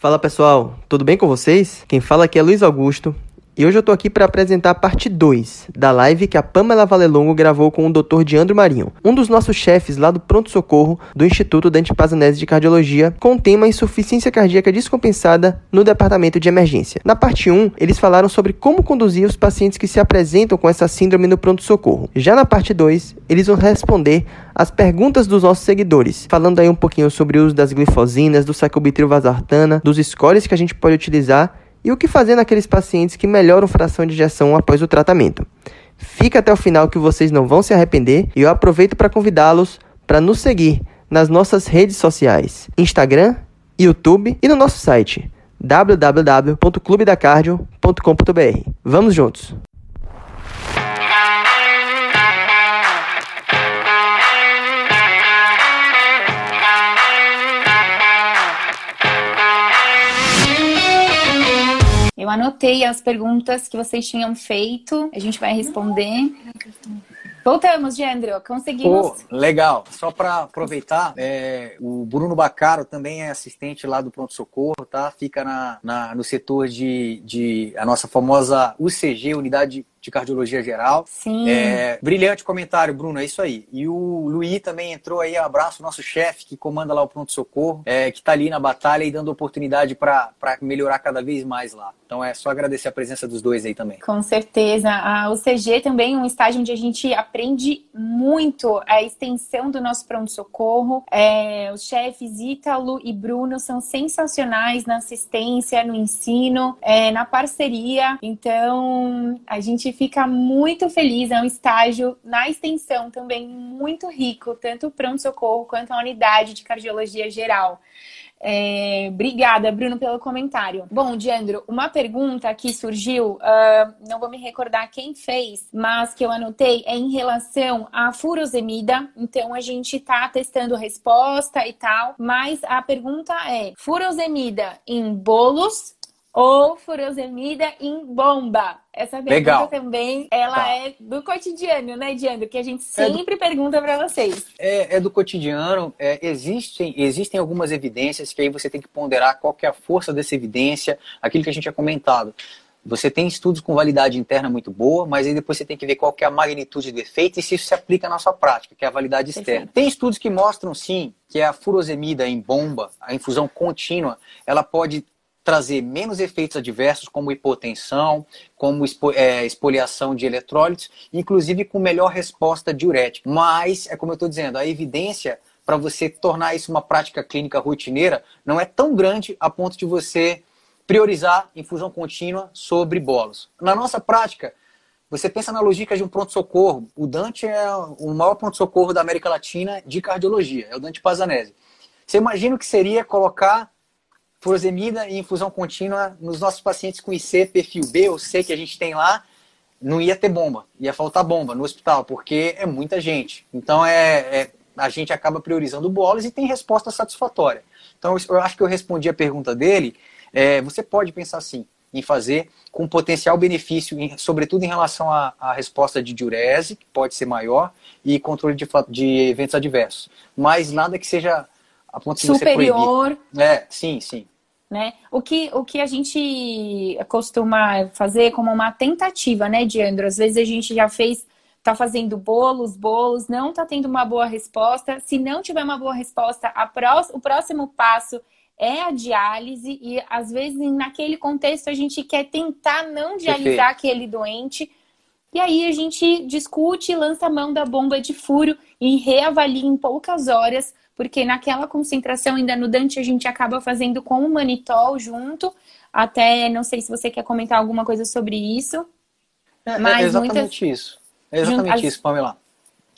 Fala pessoal, tudo bem com vocês? Quem fala aqui é Luiz Augusto e hoje eu tô aqui para apresentar a parte 2 da live que a Pamela Valelongo gravou com o Dr. Diandro Marinho, um dos nossos chefes lá do pronto-socorro do Instituto Dante Pazanese de Cardiologia, com o tema insuficiência cardíaca descompensada no departamento de emergência. Na parte 1, eles falaram sobre como conduzir os pacientes que se apresentam com essa síndrome no pronto-socorro. Já na parte 2, eles vão responder as perguntas dos nossos seguidores, falando aí um pouquinho sobre o uso das glifosinas, do sacubitril valsartana, dos scores que a gente pode utilizar e o que fazer naqueles pacientes que melhoram fração de injeção após o tratamento. Fica até o final que vocês não vão se arrepender e eu aproveito para convidá-los para nos seguir nas nossas redes sociais, Instagram, YouTube e no nosso site www.clubedacardio.com.br. Vamos juntos! Eu anotei as perguntas que vocês tinham feito. A gente vai responder. Voltamos, Gendro. Conseguimos. Oh, legal. Só para aproveitar, é, o Bruno Bacaro também é assistente lá do Pronto Socorro, tá? Fica na, na, no setor de, de a nossa famosa UCG, Unidade de cardiologia geral. Sim. É, brilhante comentário, Bruno, é isso aí. E o Luiz também entrou aí, abraço, nosso chefe que comanda lá o pronto-socorro, é, que está ali na batalha e dando oportunidade para melhorar cada vez mais lá. Então é só agradecer a presença dos dois aí também. Com certeza. A UCG também é um estágio onde a gente aprende muito a extensão do nosso pronto-socorro. É, os chefes Ítalo e Bruno são sensacionais na assistência, no ensino, é, na parceria. Então, a gente fica muito feliz. É um estágio na extensão também muito rico, tanto o pronto-socorro quanto a unidade de cardiologia geral. É, obrigada, Bruno, pelo comentário. Bom, Diandro, uma pergunta que surgiu, uh, não vou me recordar quem fez, mas que eu anotei é em relação à furosemida. Então, a gente está testando resposta e tal, mas a pergunta é: furosemida em bolos ou furosemida em bomba? Essa pergunta Legal. também, ela Tá. é do cotidiano, né, Diandro? Que a gente sempre pergunta para vocês. É, é do cotidiano, é, existem, existem algumas evidências que aí você tem que ponderar qual que é a força dessa evidência, aquilo que a gente tinha comentado. Você tem estudos com validade interna muito boa, mas aí depois você tem que ver qual que é a magnitude do efeito e se isso se aplica na sua prática, que é a validade externa. Perfeito. Tem estudos que mostram sim que a furosemida em bomba, a infusão contínua, ela pode trazer menos efeitos adversos, como hipotensão, como é, espoliação de eletrólitos, inclusive com melhor resposta diurética. Mas, é como eu estou dizendo, a evidência para você tornar isso uma prática clínica rotineira não é tão grande a ponto de você priorizar infusão contínua sobre bolos. Na nossa prática, você pensa na logística de um pronto-socorro. O Dante é o maior pronto-socorro da América Latina de cardiologia, é o Dante Pazanese. Você imagina o que seria colocar furosemida e infusão contínua nos nossos pacientes com IC, perfil B ou C que a gente tem lá, não ia ter bomba, ia faltar bomba no hospital, porque é muita gente. Então é, é- a gente acaba priorizando bolos e tem resposta satisfatória. Então eu acho que eu respondi a pergunta dele. É, você pode pensar assim em fazer com potencial benefício, em- sobretudo em relação à, à resposta de diurese, que pode ser maior, e controle de, de eventos adversos. Mas nada que seja a ponto de você proibir. Superior, É, sim, sim. né? O que, o que a gente costuma fazer como uma tentativa, né, Diandro? Às vezes a gente já fez, tá fazendo bolos, bolos, não tá tendo uma boa resposta. Se não tiver uma boa resposta, a pró- o próximo passo é a diálise e às vezes naquele contexto a gente quer tentar não dialisar aquele doente. E aí a gente discute, lança a mão da bomba de furo e reavalia em poucas horas, porque naquela concentração ainda no Dante a gente acaba fazendo com o manitol junto. Até não sei se você quer comentar alguma coisa sobre isso. É, é Mas exatamente muitas- isso. É exatamente As- isso, Pamela.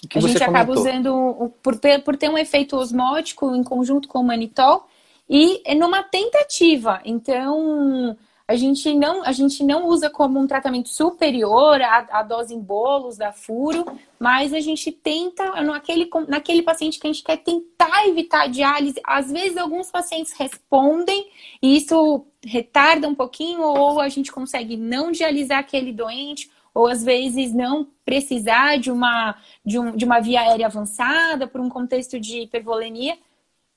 Que a você gente acaba comentou. usando, por ter, por ter um efeito osmótico em conjunto com o manitol e é numa tentativa. Então, a gente não, a gente não usa como um tratamento superior à, à dose em bolos da furo, mas a gente tenta, naquele, naquele paciente que a gente quer tentar evitar a diálise, às vezes alguns pacientes respondem e isso retarda um pouquinho, ou a gente consegue não dialisar aquele doente, ou às vezes não precisar de uma, de, um, de uma via aérea avançada por um contexto de hipervolenia.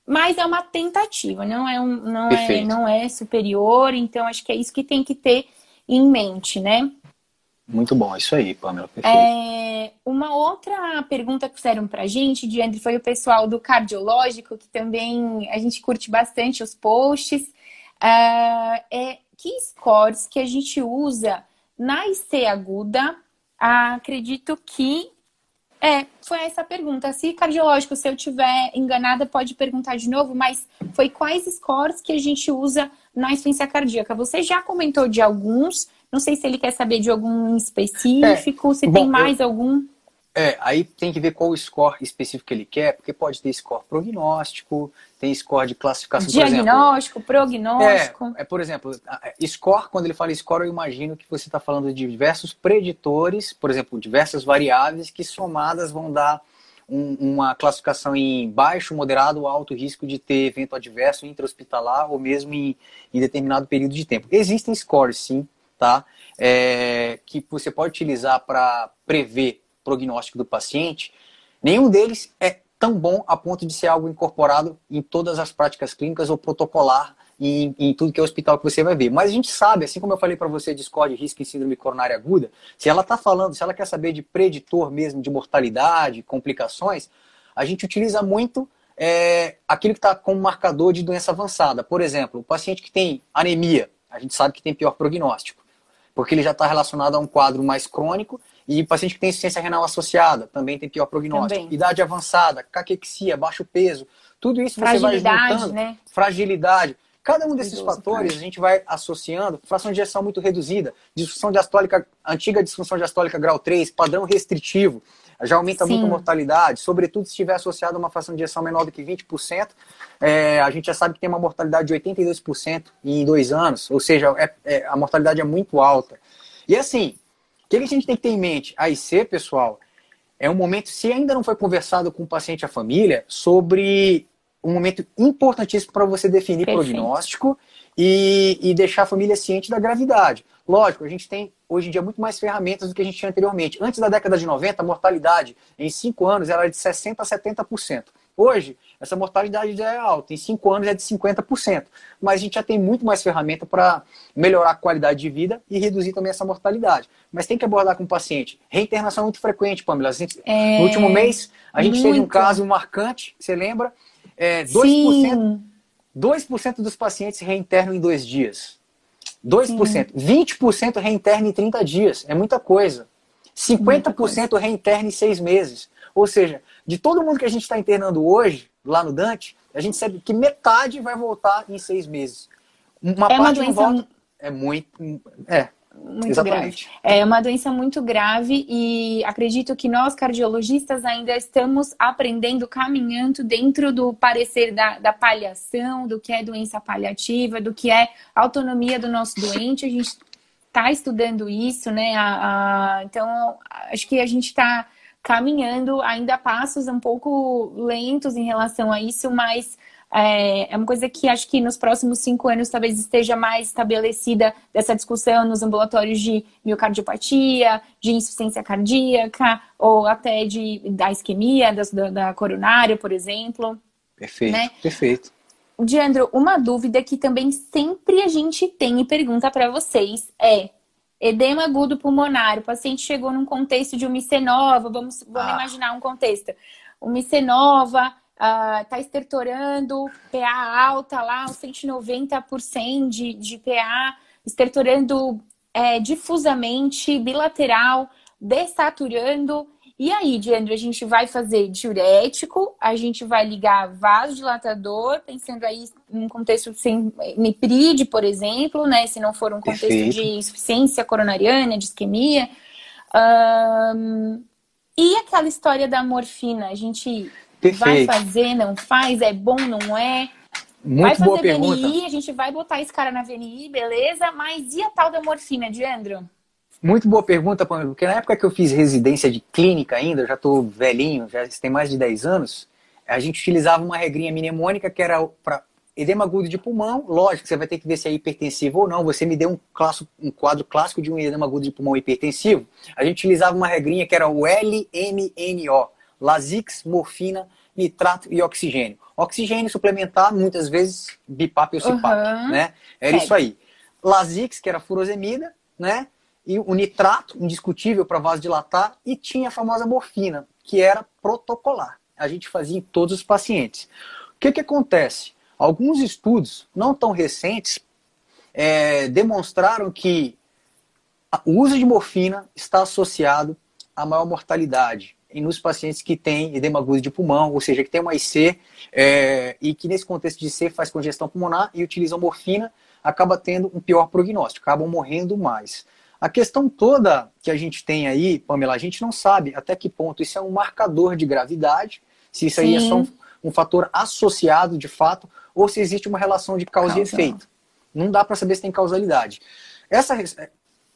Mas é uma tentativa, não é, um, não é, não é superior, então acho que é isso que tem que ter em mente, né? Muito bom, isso aí, Pamela, perfeito. É, uma outra pergunta que fizeram pra gente, Diandre, foi o pessoal do cardiológico, que também a gente curte bastante os posts, uh, é que scores que a gente usa na IC aguda, acredito que é, foi essa a pergunta. Se cardiológico, se eu tiver enganada, pode perguntar de novo, mas foi quais scores que a gente usa na insuficiência cardíaca? Você já comentou de alguns, não sei se ele quer saber de algum específico, é, se bom, tem mais eu, algum. É, aí tem que ver qual o score específico que ele quer, porque pode ter score prognóstico, tem score de classificação. Diagnóstico, por exemplo, prognóstico. É, é, por exemplo, score, quando ele fala score, eu imagino que você está falando de diversos preditores, por exemplo, diversas variáveis que somadas vão dar um, uma classificação em baixo, moderado ou alto risco de ter evento adverso intra-hospitalar ou mesmo em, em determinado período de tempo. Existem scores, sim, tá? É, que você pode utilizar para prever prognóstico do paciente, nenhum deles é tão bom a ponto de ser algo incorporado em todas as práticas clínicas ou protocolar em, em, tudo que é hospital que você vai ver. Mas a gente sabe, assim como eu falei para você de score risco em síndrome coronária aguda, se ela está falando, se ela quer saber de preditor mesmo de mortalidade, complicações, a gente utiliza muito é, aquilo que está como marcador de doença avançada. Por exemplo, o paciente que tem anemia, a gente sabe que tem pior prognóstico, porque ele já está relacionado a um quadro mais crônico e paciente que tem insuficiência renal associada também tem pior prognóstico. Também. Idade avançada, caquexia, baixo peso, tudo isso você vai juntando. Né? Fragilidade. Cada um desses fatores a gente vai associando, fração de ejeção muito reduzida, disfunção diastólica, antiga disfunção diastólica grau 3, padrão restritivo, já aumenta Sim. muito a mortalidade, sobretudo se estiver associado a uma fração de ejeção menor do que 20%, é, a gente já sabe que tem uma mortalidade de 82% em dois anos, ou seja, é, é, a mortalidade é muito alta. E assim, o que a gente tem que ter em mente? A IC, pessoal, é um momento, se ainda não foi conversado com o paciente e a família, sobre um momento importantíssimo para você definir Perfeito. prognóstico e, e deixar a família ciente da gravidade. Lógico, a gente tem hoje em dia muito mais ferramentas do que a gente tinha anteriormente. Antes da década de 90, a mortalidade em 5 anos era de 60% a 70%. Hoje, essa mortalidade já é alta, em 5 anos é de 50%. Mas a gente já tem muito mais ferramenta para melhorar a qualidade de vida e reduzir também essa mortalidade. Mas tem que abordar com o paciente. Reinternação é muito frequente, Pamela. Gente, é... No último mês, a gente muito. teve um caso marcante, você lembra? É, 2%, Sim. 2% dos pacientes reinternam em dois dias. 2%. Sim. 20% reinterna em 30 dias. É muita coisa. 50% coisa. reinterna em seis meses. Ou seja, de todo mundo que a gente está internando hoje, lá no Dante, a gente sabe que metade vai voltar em seis meses. Uma é parte uma doença... volta. É muito. É, muito Exatamente. grave. É uma doença muito grave e acredito que nós, cardiologistas, ainda estamos aprendendo, caminhando dentro do parecer da, da paliação, do que é doença paliativa, do que é autonomia do nosso doente. A gente está estudando isso, né? A, a, então, acho que a gente está caminhando ainda passos um pouco lentos em relação a isso, mas é, é uma coisa que acho que nos próximos cinco anos talvez esteja mais estabelecida dessa discussão nos ambulatórios de miocardiopatia, de insuficiência cardíaca, ou até de, da isquemia, da, da coronária, por exemplo. Perfeito, né? perfeito. Diandro, uma dúvida que também sempre a gente tem e pergunta para vocês é edema agudo pulmonar. O paciente chegou num contexto de uma micenova, vamos, vamos ah. imaginar um contexto. Uma micenova, está ah, uh, estertorando PA alta lá, uns 190% de, de PA, estertorando é, difusamente, bilateral, desaturando. E aí, Diandro, a gente vai fazer diurético, a gente vai ligar vasodilatador, pensando aí num contexto sem mipride, por exemplo, né? Se não for um contexto Perfeito. de insuficiência coronariana, de isquemia. Um, e aquela história da morfina, a gente Perfeito. Vai fazer, não faz, é bom, não é? Muito vai fazer boa pergunta. VNI, a gente vai botar esse cara na VNI, beleza? Mas e a tal da morfina, Diandro? Muito boa pergunta, Pamela, porque na época que eu fiz residência de clínica ainda, eu já estou velhinho, já tem mais de 10 anos, a gente utilizava uma regrinha mnemônica que era para edema agudo de pulmão, lógico, você vai ter que ver se é hipertensivo ou não. Você me deu um, clássico, um quadro clássico de um edema agudo de pulmão hipertensivo. A gente utilizava uma regrinha que era o LMNO, Lasix, morfina, nitrato e oxigênio. Oxigênio suplementar, muitas vezes BIPAP ou CIPAP, uhum. né? Era isso aí. Lasix, que era furosemida, né? E o nitrato, indiscutível para vasodilatar, e tinha a famosa morfina, que era protocolar. A gente fazia em todos os pacientes. O que, que acontece? Alguns estudos, não tão recentes, é, demonstraram que o uso de morfina está associado a maior mortalidade nos pacientes que têm edema agudo de pulmão, ou seja, que tem uma IC é, e que nesse contexto de IC faz congestão pulmonar e utilizam morfina, acaba tendo um pior prognóstico, acabam morrendo mais. A questão toda que a gente tem aí, Pamela, a gente não sabe até que ponto isso é um marcador de gravidade, se isso Sim. aí é só um, um, fator associado de fato, ou se existe uma relação de causa, causa. e efeito. Não dá para saber se tem causalidade. Essa,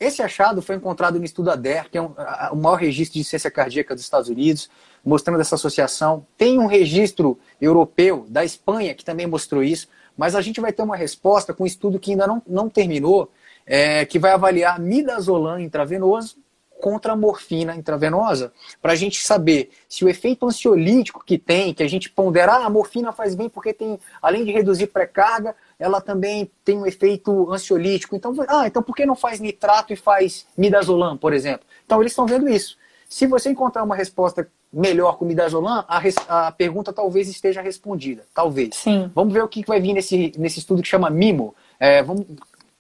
esse achado foi encontrado no estudo ADER, que é um, a, o maior registro de ciência cardíaca dos Estados Unidos, mostrando essa associação. Tem um registro europeu da Espanha que também mostrou isso, mas a gente vai ter uma resposta com um estudo que ainda não, não terminou, é, que vai avaliar midazolam intravenoso contra a morfina intravenosa, para a gente saber se o efeito ansiolítico que tem, que a gente pondera, ah, a morfina faz bem porque tem, além de reduzir pré-carga, ela também tem um efeito ansiolítico. Então, ah, então por que não faz nitrato e faz midazolam, por exemplo? Então, eles estão vendo isso. Se você encontrar uma resposta melhor com midazolam, a, res, a pergunta talvez esteja respondida. Talvez. Sim. Vamos ver o que vai vir nesse, nesse estudo que chama MIMO. É, vamos,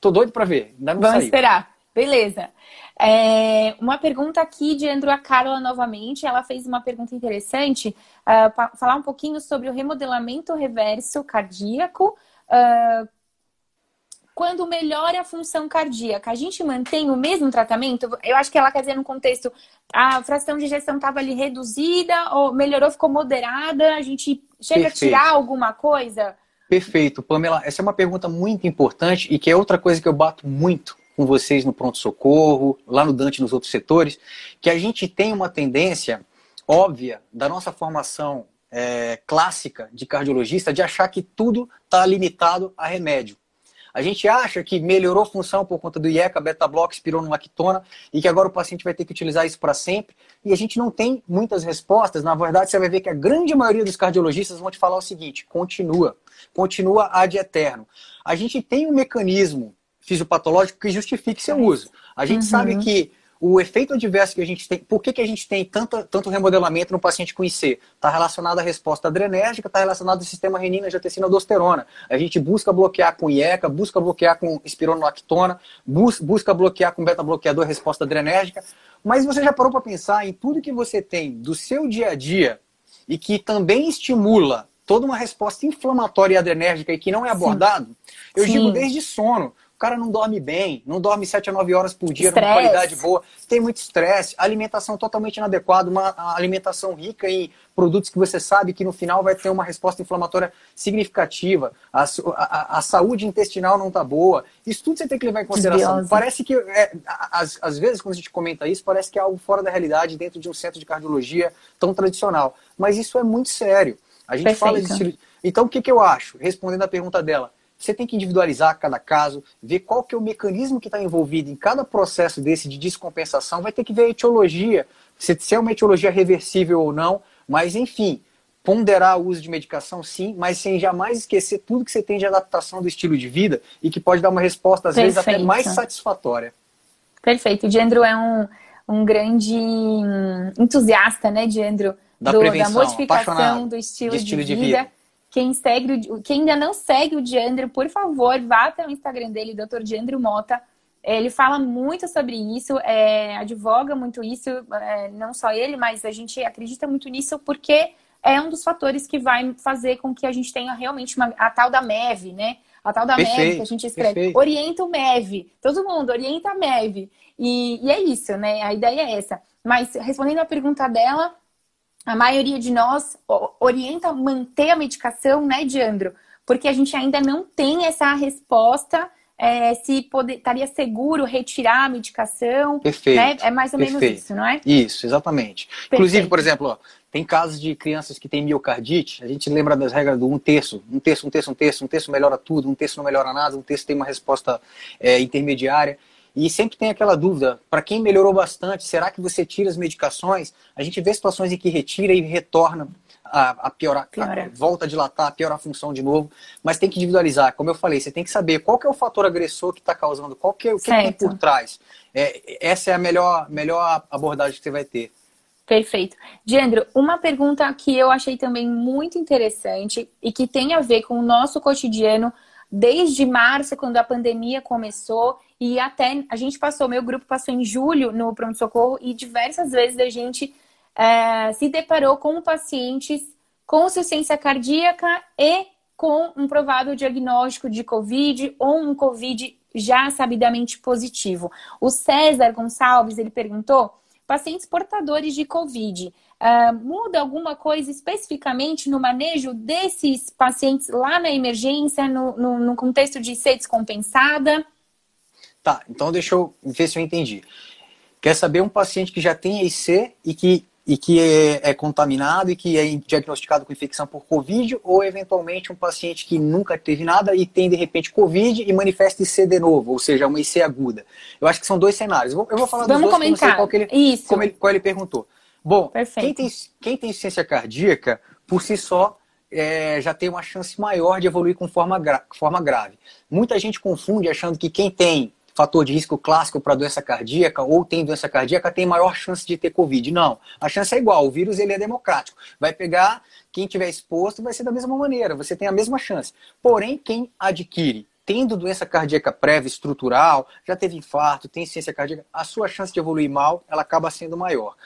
tô doido para ver. Vamos saiu. esperar. Beleza. É, uma pergunta aqui de Andrew Carla novamente. Ela fez uma pergunta interessante. Uh, para falar um pouquinho sobre o remodelamento reverso cardíaco uh, quando melhora a função cardíaca, a gente mantém o mesmo tratamento? Eu acho que ela quer dizer no contexto, a fração de injeção estava ali reduzida, ou melhorou, ficou moderada, a gente chega Perfeito. a tirar alguma coisa? Perfeito, Pamela. Essa é uma pergunta muito importante e que é outra coisa que eu bato muito com vocês no pronto-socorro, lá no Dante nos outros setores, que a gente tem uma tendência óbvia da nossa formação é, clássica de cardiologista de achar que tudo está limitado a remédio. A gente acha que melhorou a função por conta do IECA, beta-bloco, espironolactona e que agora o paciente vai ter que utilizar isso para sempre. E a gente não tem muitas respostas. Na verdade, você vai ver que a grande maioria dos cardiologistas vão te falar o seguinte: continua, continua ad eterno. A gente tem um mecanismo fisiopatológico que justifique seu uso. A gente uhum. sabe que o efeito adverso que a gente tem, por que, que a gente tem tanto, tanto remodelamento no paciente com IC? Está relacionado à resposta adrenérgica, está relacionado ao sistema renina, angiotensina, aldosterona. A gente busca bloquear com IECA, busca bloquear com espironolactona, bus, busca bloquear com beta-bloqueador resposta adrenérgica. Mas você já parou para pensar em tudo que você tem do seu dia a dia e que também estimula toda uma resposta inflamatória e adrenérgica e que não é abordado? Sim. Eu Sim. digo desde sono. O cara não dorme bem, não dorme 7 a 9 horas por dia, numa qualidade boa, tem muito estresse, alimentação totalmente inadequada, uma alimentação rica em produtos que você sabe que no final vai ter uma resposta inflamatória significativa, a, a, a saúde intestinal não está boa. Isso tudo você tem que levar em consideração. Desbiose. Parece que, é, às, às vezes, quando a gente comenta isso, parece que é algo fora da realidade dentro de um centro de cardiologia tão tradicional. Mas isso é muito sério. A gente Perfeito. fala de. Então, o que, que eu acho? Respondendo a pergunta dela você tem que individualizar cada caso, ver qual que é o mecanismo que está envolvido em cada processo desse de descompensação. Vai ter que ver a etiologia, se é uma etiologia reversível ou não. Mas, enfim, ponderar o uso de medicação, sim, mas sem jamais esquecer tudo que você tem de adaptação do estilo de vida e que pode dar uma resposta, às Perfeito. vezes, até mais satisfatória. Perfeito. O Diandro é um, um grande entusiasta, né, Diandro? Da, do, da modificação do estilo, de, estilo de, vida. de vida quem, segue, quem ainda não segue o Diandro, por favor, vá até o Instagram dele, Dr. Diandro Mota. Ele fala muito sobre isso, é, advoga muito isso, é, não só ele, mas a gente acredita muito nisso porque é um dos fatores que vai fazer com que a gente tenha realmente uma, a tal da MEV, né? A tal da perfeito, MEV que a gente escreve. Perfeito. Orienta o MEV. Todo mundo, orienta a MEV. E, e é isso, né? A ideia é essa. Mas respondendo a pergunta dela, a maioria de nós orienta a manter a medicação, né, Diandro? Porque a gente ainda não tem essa resposta é, se poder, estaria seguro retirar a medicação. Perfeito. Né? É mais ou perfeito. menos isso, não é? Isso, exatamente. Perfeito. Inclusive, por exemplo, ó, tem casos de crianças que têm miocardite, a gente lembra das regras do um terço, um terço, um terço, um terço, um terço melhora tudo, um terço não melhora nada, um terço tem uma resposta é, intermediária. E sempre tem aquela dúvida, para quem melhorou bastante, será que você tira as medicações? A gente vê situações em que retira e retorna a, a piorar, a, volta a dilatar, piorar a função de novo, mas tem que individualizar. Como eu falei, você tem que saber qual que é o fator agressor que está causando, qual que é, o que, que tem por trás. É, essa é a melhor, melhor abordagem que você vai ter. Perfeito. Diandro, uma pergunta que eu achei também muito interessante e que tem a ver com o nosso cotidiano desde março, quando a pandemia começou, e até a gente passou, meu grupo passou em julho no pronto-socorro e diversas vezes a gente é, se deparou com pacientes com insuficiência cardíaca e com um provável diagnóstico de Covid ou um Covid já sabidamente positivo. O César Gonçalves, ele perguntou pacientes portadores de Covid. Uh, muda alguma coisa especificamente no manejo desses pacientes lá na emergência, no, no, no contexto de ser descompensada? Tá, então deixa eu ver se eu entendi. Quer saber um paciente que já tem IC e que e que é, é, contaminado e que é diagnosticado com infecção por Covid, ou eventualmente um paciente que nunca teve nada e tem de repente Covid e manifesta IC de novo, ou seja, uma IC aguda. Eu acho que são dois cenários. Eu vou falar Vamos dos dois, comentar. qual, ele, Isso. Como ele, qual ele perguntou. Bom, quem tem, quem tem insuficiência cardíaca, por si só, é, já tem uma chance maior de evoluir com forma, gra forma grave. Muita gente confunde achando que quem tem fator de risco clássico para doença cardíaca ou tem doença cardíaca tem maior chance de ter Covid. Não, a chance é igual, o vírus ele é democrático. Vai pegar quem tiver exposto, vai ser da mesma maneira, você tem a mesma chance. Porém, quem adquire tendo doença cardíaca prévia estrutural, já teve infarto, tem ciência cardíaca, a sua chance de evoluir mal, ela acaba sendo maior.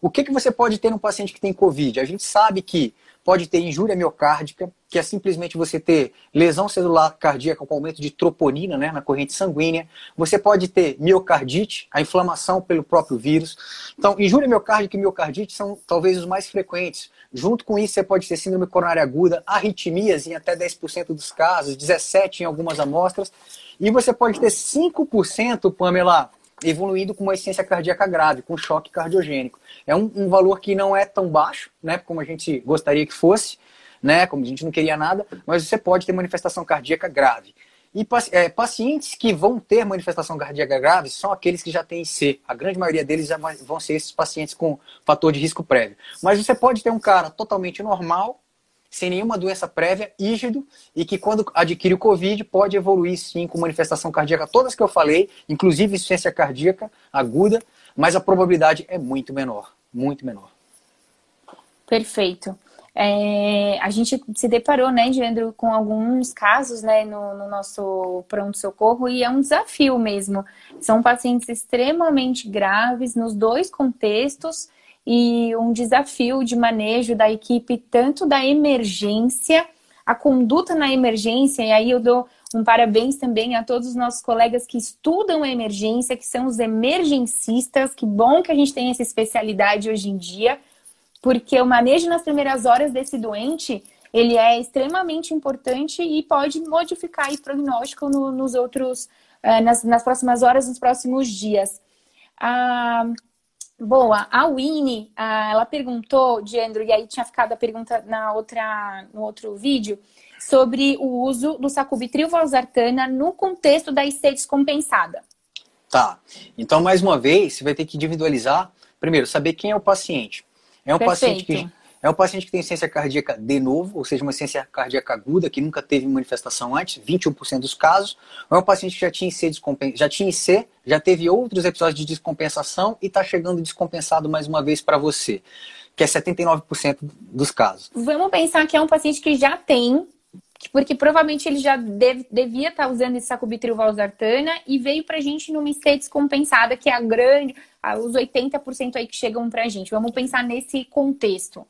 O que, que você pode ter num paciente que tem Covid? A gente sabe que pode ter injúria miocárdica, que é simplesmente você ter lesão celular cardíaca com aumento de troponina né, na corrente sanguínea. Você pode ter miocardite, a inflamação pelo próprio vírus. Então, injúria miocárdica e miocardite são talvez os mais frequentes. Junto com isso, você pode ter síndrome coronária aguda, arritmias em até 10% dos casos, 17% em algumas amostras. E você pode ter 5%, Pamela, evoluindo com uma essência cardíaca grave, com choque cardiogênico. É um, um, valor que não é tão baixo, né, como a gente gostaria que fosse, né, como a gente não queria nada, mas você pode ter manifestação cardíaca grave. E é, pacientes que vão ter manifestação cardíaca grave são aqueles que já têm C. A grande maioria deles vão ser esses pacientes com fator de risco prévio. Mas você pode ter um cara totalmente normal, sem nenhuma doença prévia, rígido, e que quando adquire o Covid pode evoluir sim com manifestação cardíaca, todas que eu falei, inclusive insuficiência cardíaca aguda, mas a probabilidade é muito menor, muito menor. Perfeito. É, a gente se deparou, né, Diandro, com alguns casos, né, no, no nosso pronto-socorro e é um desafio mesmo. São pacientes extremamente graves nos dois contextos e um desafio de manejo da equipe, tanto da emergência, a conduta na emergência, e aí eu dou um parabéns também a todos os nossos colegas que estudam a emergência, que são os emergencistas. Que bom que a gente tem essa especialidade hoje em dia, porque o manejo nas primeiras horas desse doente ele é extremamente importante e pode modificar o prognóstico no, nos outros, uh, nas, nas próximas horas, nos próximos dias. Ah, Boa. A Winnie, ela perguntou, de Andrew, e aí tinha ficado a pergunta na outra, no outro vídeo, sobre o uso do sacubitril valsartana no contexto da IC descompensada. Tá. Então, mais uma vez, você vai ter que individualizar. Primeiro, saber quem é o paciente. É um Perfeito. paciente que é um paciente que tem ciência cardíaca de novo, ou seja, uma ciência cardíaca aguda, que nunca teve manifestação antes, 21% dos casos. Ou é um paciente que já tinha IC, já tinha IC, já teve outros episódios de descompensação e está chegando descompensado mais uma vez para você, que é 79% dos casos. Vamos pensar que é um paciente que já tem porque provavelmente ele já deve, devia estar tá usando esse sacubitril valsartana e veio pra gente numa state descompensada, que é a grande, os 80% aí que chegam pra gente. Vamos pensar nesse contexto.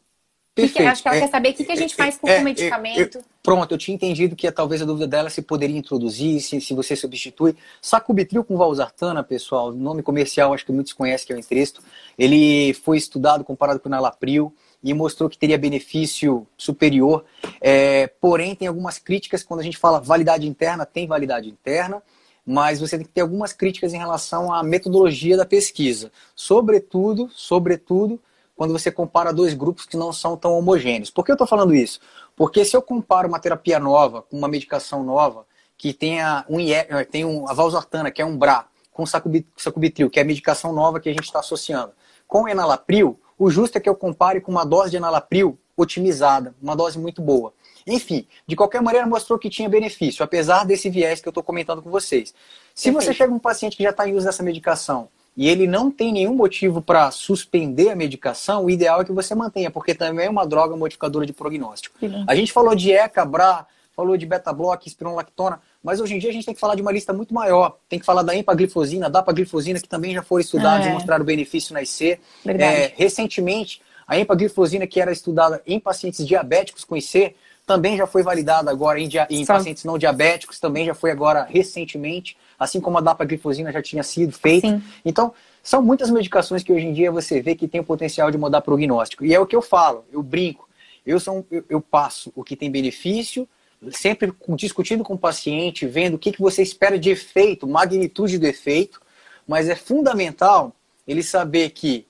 Que, acho que ela é, quer saber o que, que a gente é, faz com é, o medicamento. pronto, eu tinha entendido que talvez a dúvida dela se poderia introduzir, se, se você substitui. Sacubitril com valsartana, pessoal, nome comercial, acho que muitos conhecem que é o Entresto. Ele foi estudado comparado com o nalapril e mostrou que teria benefício superior. É, porém, tem algumas críticas quando a gente fala validade interna, tem validade interna, mas você tem que ter algumas críticas em relação à metodologia da pesquisa. Sobretudo, sobretudo, quando você compara dois grupos que não são tão homogêneos. Por que eu estou falando isso? Porque se eu comparo uma terapia nova com uma medicação nova que tenha um, eh, tem um, a valsartana, que é um BRA, com sacubitril, que é a medicação nova que a gente está associando, com enalapril, o justo é que eu compare com uma dose de enalapril otimizada, uma dose muito boa. Enfim, de qualquer maneira mostrou que tinha benefício, apesar desse viés que eu estou comentando com vocês. Se você chega um paciente que já está em uso dessa medicação e ele não tem nenhum motivo para suspender a medicação, o ideal é que você mantenha, porque também é uma droga modificadora de prognóstico. Sim. A gente falou de ECA, BRA, falou de beta-block, espironolactona, mas hoje em dia a gente tem que falar de uma lista muito maior. Tem que falar da empaglifosina, da paglifosina, que também já foram estudados é. e mostraram benefício na IC. É, recentemente, a empaglifosina, que era estudada em pacientes diabéticos com IC, também já foi validada agora em, em pacientes não diabéticos, também já foi agora recentemente, assim como a dapaglifosina já tinha sido feita. Sim. Então, são muitas medicações que hoje em dia você vê que tem o potencial de mudar prognóstico. E é o que eu falo, eu brinco. Eu, sou, eu, eu passo o que tem benefício, sempre discutindo com o paciente, vendo o que, que você espera de efeito, magnitude do efeito, mas é fundamental ele saber que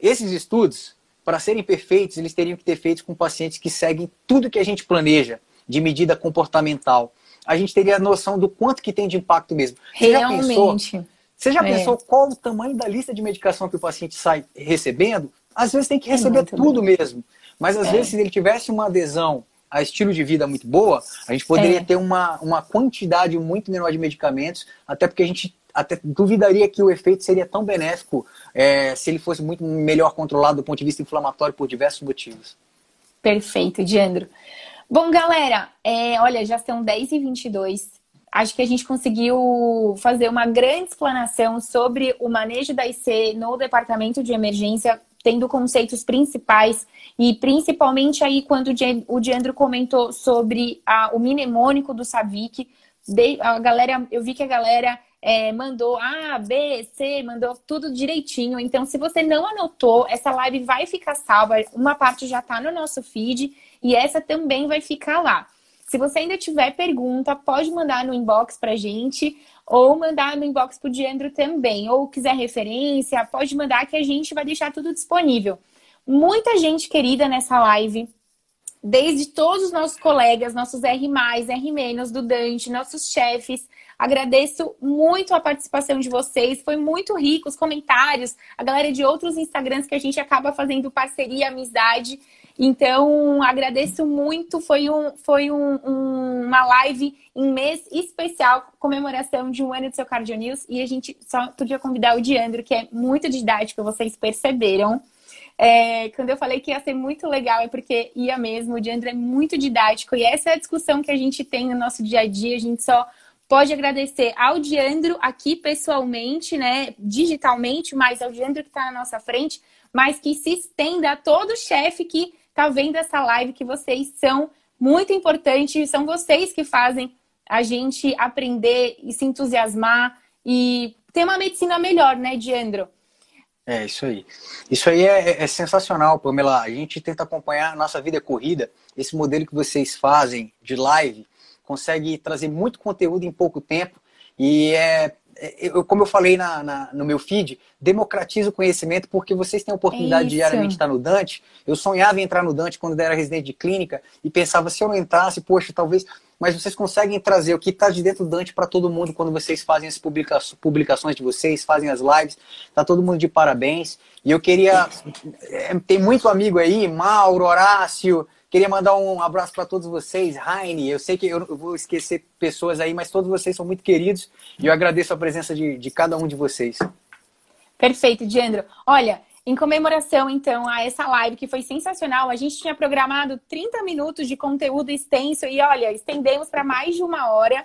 esses estudos para serem perfeitos, eles teriam que ter feitos com pacientes que seguem tudo que a gente planeja de medida comportamental. A gente teria a noção do quanto que tem de impacto mesmo. Você Realmente. Já pensou, você já é. pensou qual o tamanho da lista de medicação que o paciente sai recebendo? Às vezes tem que receber é tudo bem. mesmo. Mas às é. vezes, se ele tivesse uma adesão a estilo de vida muito boa, a gente poderia é. ter uma, uma quantidade muito menor de medicamentos, até porque a gente até duvidaria que o efeito seria tão benéfico é, se ele fosse muito melhor controlado do ponto de vista inflamatório por diversos motivos. Perfeito, Diandro. Bom, galera, é, olha, já são 10 e 22 Acho que a gente conseguiu fazer uma grande explanação sobre o manejo da IC no departamento de emergência, tendo conceitos principais e principalmente aí quando o Diandro comentou sobre a, o mnemônico do Savic, a galera, eu vi que a galera é, mandou A, B, C, mandou tudo direitinho. Então, se você não anotou, essa live vai ficar salva. Uma parte já está no nosso feed e essa também vai ficar lá. Se você ainda tiver pergunta, pode mandar no inbox pra gente ou mandar no inbox pro Diandro também. Ou quiser referência, pode mandar que a gente vai deixar tudo disponível. Muita gente querida nessa live desde todos os nossos colegas, nossos R+, R-, do Dante, nossos chefes. Agradeço muito a participação de vocês, foi muito rico os comentários, a galera de outros Instagrams que a gente acaba fazendo parceria, amizade. Então, agradeço muito. Foi, um, foi um, um, uma live em mês especial, comemoração de um ano do seu Cardio News. E a gente só podia convidar o Diandro, que é muito didático, vocês perceberam. É, quando eu falei que ia ser muito legal, é porque ia mesmo. O Diandro é muito didático e essa é a discussão que a gente tem no nosso dia a dia. A gente só pode agradecer ao Diandro aqui pessoalmente, né, digitalmente, mas ao Diandro que está na nossa frente, mas que se estenda a todo chefe que está vendo essa live, que vocês são muito importantes, são vocês que fazem a gente aprender e se entusiasmar e ter uma medicina melhor, né, Diandro? É, isso aí. Isso aí é, é, sensacional, Pamela. A gente tenta acompanhar a nossa vida corrida. Esse modelo que vocês fazem de live consegue trazer muito conteúdo em pouco tempo. E é, é eu, como eu falei na, na, no meu feed, democratiza o conhecimento porque vocês têm a oportunidade de diariamente estar no Dante. Eu sonhava em entrar no Dante quando era residente de clínica e pensava, se eu não entrasse, poxa, talvez mas vocês conseguem trazer o que está de dentro do Dante para todo mundo quando vocês fazem as publica publicações de vocês, fazem as lives. Tá todo mundo de parabéns. E eu queria. É, tem muito amigo aí, Mauro, Horácio. Queria mandar um abraço para todos vocês, Heine. Eu sei que eu vou esquecer pessoas aí, mas todos vocês são muito queridos e eu agradeço a presença de, de cada um de vocês. Perfeito, Diandro. Olha, em comemoração, então, a essa live que foi sensacional, a gente tinha programado 30 minutos de conteúdo extenso e, olha, estendemos para mais de uma hora.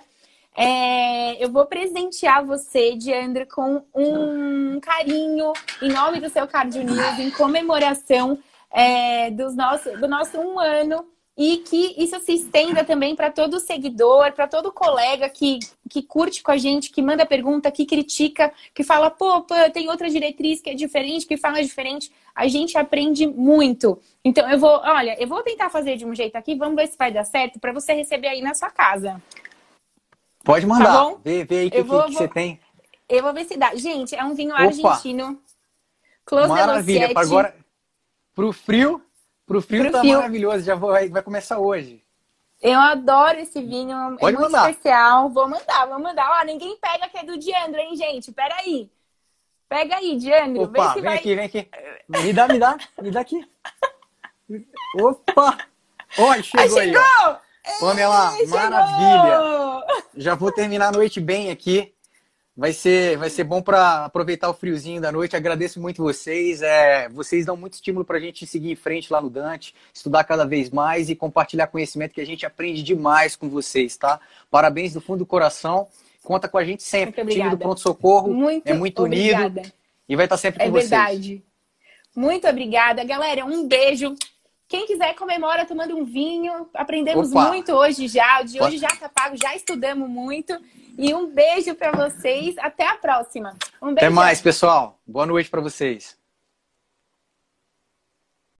É, eu vou presentear você, Diandro, com um carinho em nome do seu Cardio News, em comemoração é, dos nosso, do nosso um ano e que isso se estenda também para todo seguidor, para todo colega que, que curte com a gente, que manda pergunta, que critica, que fala, pô, pô, tem outra diretriz que é diferente, que fala diferente. A gente aprende muito. Então, eu vou, olha, eu vou tentar fazer de um jeito aqui, vamos ver se vai dar certo, para você receber aí na sua casa. Pode mandar. Tá bom? Vê, vê aí o que, que, que, você tem. Eu vou ver se dá. Gente, é um vinho Opa. argentino. Close Maravilha. Agora, pro frio, Pro frio Pro tá frio. maravilhoso, já vai, vai começar hoje. Eu adoro esse vinho, é Pode muito mandar. especial. Vou mandar, vou mandar. Ó, ninguém pega que é do Diandro, hein, gente? Pera aí. Pega aí, Diandro. Opa, vem vai... aqui, vem aqui. Me dá, me dá, me dá aqui. Opa! Oi, chegou, ah, chegou! aí. Pamela, maravilha! Já vou terminar a noite bem aqui. Vai ser, vai ser bom para aproveitar o friozinho da noite. Agradeço muito vocês. É, vocês dão muito estímulo para a gente seguir em frente lá no Dante, estudar cada vez mais e compartilhar conhecimento que a gente aprende demais com vocês, tá? Parabéns do fundo do coração. Conta com a gente sempre. O time do Pronto Socorro muito é muito obrigada. unido e vai estar sempre com é vocês. É verdade. Muito obrigada. Galera, um beijo. Quem quiser comemora tomando um vinho. Aprendemos Opa. muito hoje já. O de hoje já está pago, já estudamos muito. E um beijo para vocês. Até a próxima. Um beijo. Até mais, pessoal. Boa noite para vocês.